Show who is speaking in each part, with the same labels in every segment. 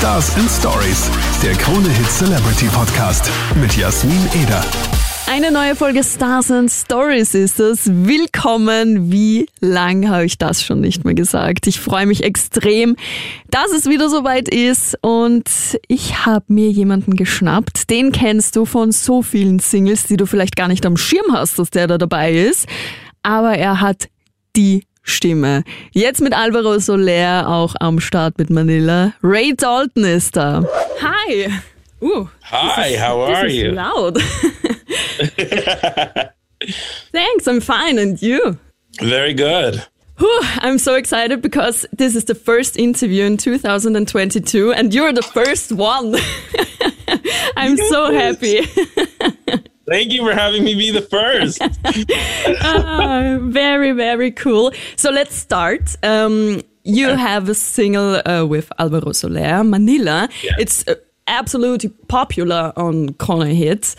Speaker 1: Stars and Stories, der Krone Hit Celebrity Podcast mit Jasmin Eder.
Speaker 2: Eine neue Folge Stars and Stories ist es. Willkommen. Wie lang habe ich das schon nicht mehr gesagt? Ich freue mich extrem, dass es wieder soweit ist und ich habe mir jemanden geschnappt. Den kennst du von so vielen Singles, die du vielleicht gar nicht am Schirm hast, dass der da dabei ist. Aber er hat die Stimme. Jetzt mit Alvaro Soler auch am Start mit Manila. Ray Dalton ist da. Hi.
Speaker 3: Uh, Hi,
Speaker 2: is,
Speaker 3: how are you?
Speaker 2: Loud. Thanks, I'm fine, and you?
Speaker 3: Very good.
Speaker 2: Whew, I'm so excited because this is the first interview in 2022, and you're the first one. I'm yes. so happy.
Speaker 3: Thank you for having me be the first.
Speaker 2: uh, very, very cool. So let's start. Um, you have a single uh, with Alvaro Soler, Manila. Yeah. It's uh, absolutely popular on Krone Hits.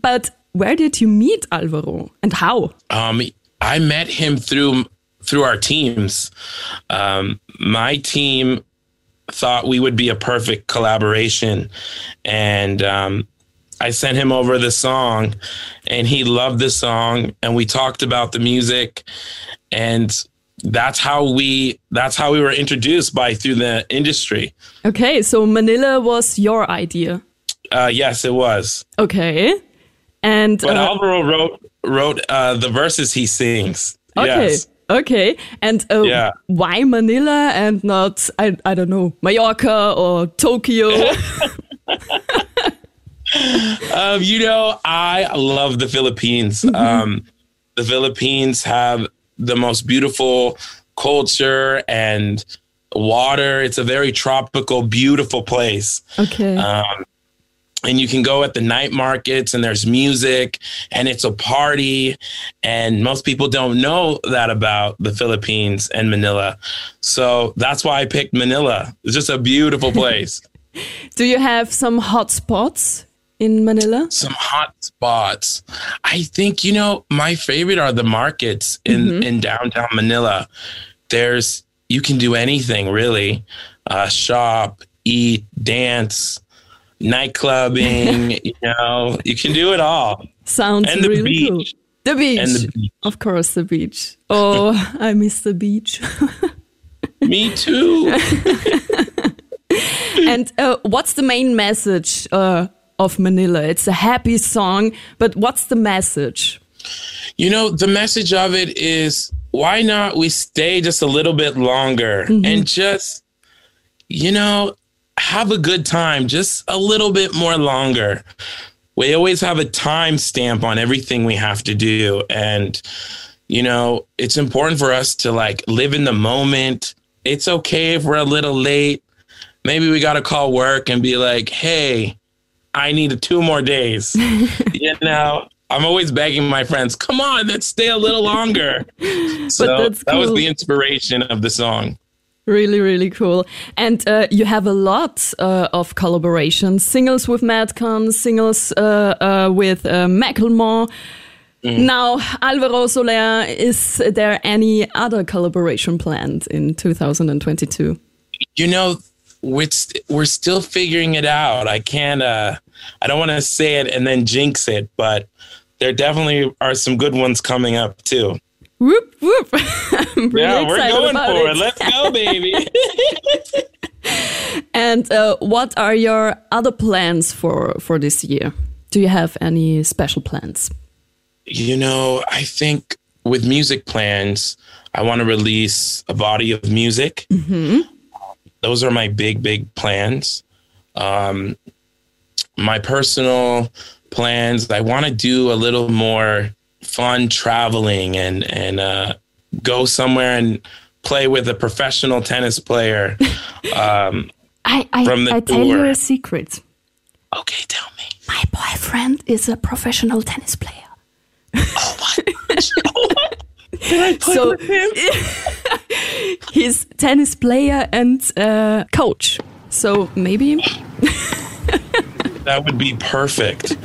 Speaker 2: But where did you meet Alvaro and how?
Speaker 3: Um, I met him through through our teams. Um, my team thought we would be a perfect collaboration, and um, I sent him over the song and he loved the song and we talked about the music and that's how we that's how we were introduced by through the industry.
Speaker 2: Okay, so Manila was your idea.
Speaker 3: Uh, yes, it was.
Speaker 2: Okay. And
Speaker 3: but uh, Alvaro wrote wrote uh, the verses he sings.
Speaker 2: Okay.
Speaker 3: Yes.
Speaker 2: Okay. And uh, yeah. why Manila and not I I don't know, Mallorca or Tokyo?
Speaker 3: um, you know, I love the Philippines. Mm-hmm. Um, the Philippines have the most beautiful culture and water. It's a very tropical, beautiful place.
Speaker 2: Okay.
Speaker 3: Um, and you can go at the night markets and there's music and it's a party and most people don't know that about the philippines and manila so that's why i picked manila it's just a beautiful place
Speaker 2: do you have some hot spots in Manila?
Speaker 3: Some hot spots. I think you know my favorite are the markets in mm-hmm. in downtown Manila. There's you can do anything really, uh, shop, eat, dance, nightclubbing. you know, you can do it all.
Speaker 2: Sounds
Speaker 3: and the
Speaker 2: really
Speaker 3: beach.
Speaker 2: cool. The beach.
Speaker 3: And the beach.
Speaker 2: Of course, the beach. Oh, I miss the beach.
Speaker 3: Me too.
Speaker 2: and uh, what's the main message uh, of Manila. It's a happy song, but what's the message?
Speaker 3: You know, the message of it is why not we stay just a little bit longer mm-hmm. and just, you know, have a good time just a little bit more longer. We always have a time stamp on everything we have to do. And, you know, it's important for us to like live in the moment. It's okay if we're a little late. Maybe we got to call work and be like, hey, I need two more days. you know, I'm always begging my friends, come on, let's stay a little longer. so that cool. was the inspiration of the song.
Speaker 2: Really, really cool. And uh, you have a lot uh, of collaborations singles with Madcon, singles uh, uh with uh, Macklemore. Mm. Now, Alvaro Soler, is there any other collaboration planned in 2022?
Speaker 3: You know, we're, st- we're still figuring it out. I can't, uh, I don't want to say it and then jinx it, but there definitely are some good ones coming up too.
Speaker 2: Whoop, whoop.
Speaker 3: yeah, we're going for it. it. Let's go, baby.
Speaker 2: and uh, what are your other plans for, for this year? Do you have any special plans?
Speaker 3: You know, I think with music plans, I want to release a body of music. Mm-hmm those are my big, big plans. Um, my personal plans, I want to do a little more fun traveling and and uh, go somewhere and play with a professional tennis player. Um,
Speaker 2: I I, from the I tell you a secret.
Speaker 3: Okay, tell me.
Speaker 2: My boyfriend is a professional tennis player.
Speaker 3: Oh my gosh. Can I play so, with him?
Speaker 2: He's tennis player and uh, coach. So maybe
Speaker 3: that would be perfect.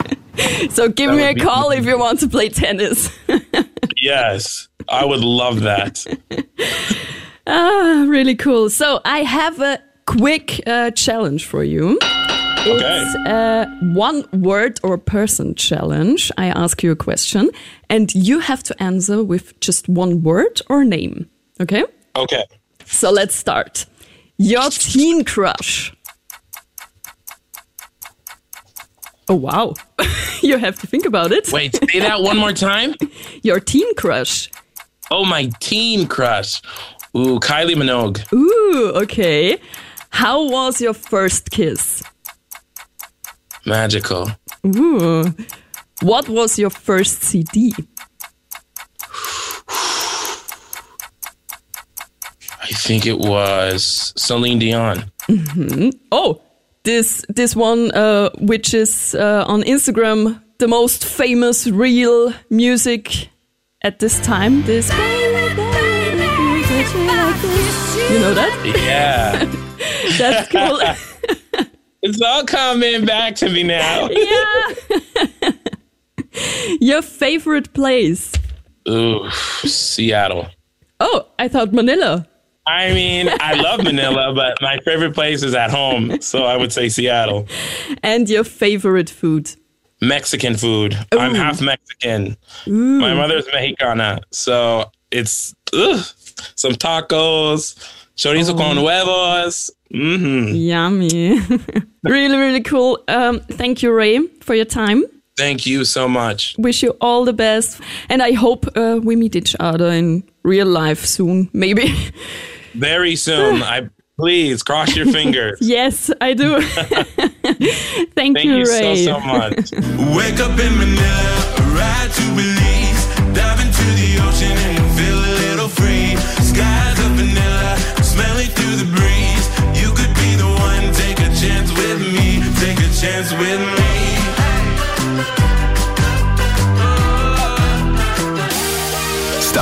Speaker 2: So give that me a call if you want to play tennis.
Speaker 3: yes, I would love that.
Speaker 2: ah, really cool. So I have a quick uh, challenge for you. It's a one word or person challenge. I ask you a question and you have to answer with just one word or name. Okay?
Speaker 3: Okay.
Speaker 2: So let's start. Your teen crush. Oh, wow. you have to think about it.
Speaker 3: Wait, say that one more time.
Speaker 2: Your teen crush.
Speaker 3: Oh, my teen crush. Ooh, Kylie Minogue.
Speaker 2: Ooh, okay. How was your first kiss?
Speaker 3: Magical.
Speaker 2: Ooh. What was your first CD?
Speaker 3: I think it was Celine Dion.
Speaker 2: Oh, this this one uh, which is uh, on Instagram the most famous reel music at this time. This you know that?
Speaker 3: Yeah.
Speaker 2: That's cool.
Speaker 3: it's all coming back to me now.
Speaker 2: yeah. Your favorite place?
Speaker 3: Ooh, Seattle.
Speaker 2: Oh, I thought Manila.
Speaker 3: I mean, I love Manila, but my favorite place is at home. So I would say Seattle.
Speaker 2: And your favorite food?
Speaker 3: Mexican food. I'm half Mexican. My mother's Mexicana. So it's ugh, some tacos, chorizo con huevos. hmm
Speaker 2: Yummy. really, really cool. Um, thank you, Ray, for your time.
Speaker 3: Thank you so much.
Speaker 2: Wish you all the best. And I hope uh, we meet each other in real life soon, maybe.
Speaker 3: Very soon. I please cross your fingers.
Speaker 2: yes, I do. thank,
Speaker 3: Thank
Speaker 2: you,
Speaker 3: you so
Speaker 2: Ray.
Speaker 3: so much.
Speaker 4: Wake up in Manila, ride to Belize, dive into the ocean and feel a little free. Skies of vanilla, smelling through the breeze. You could be the one, take a chance with me, take a chance with me.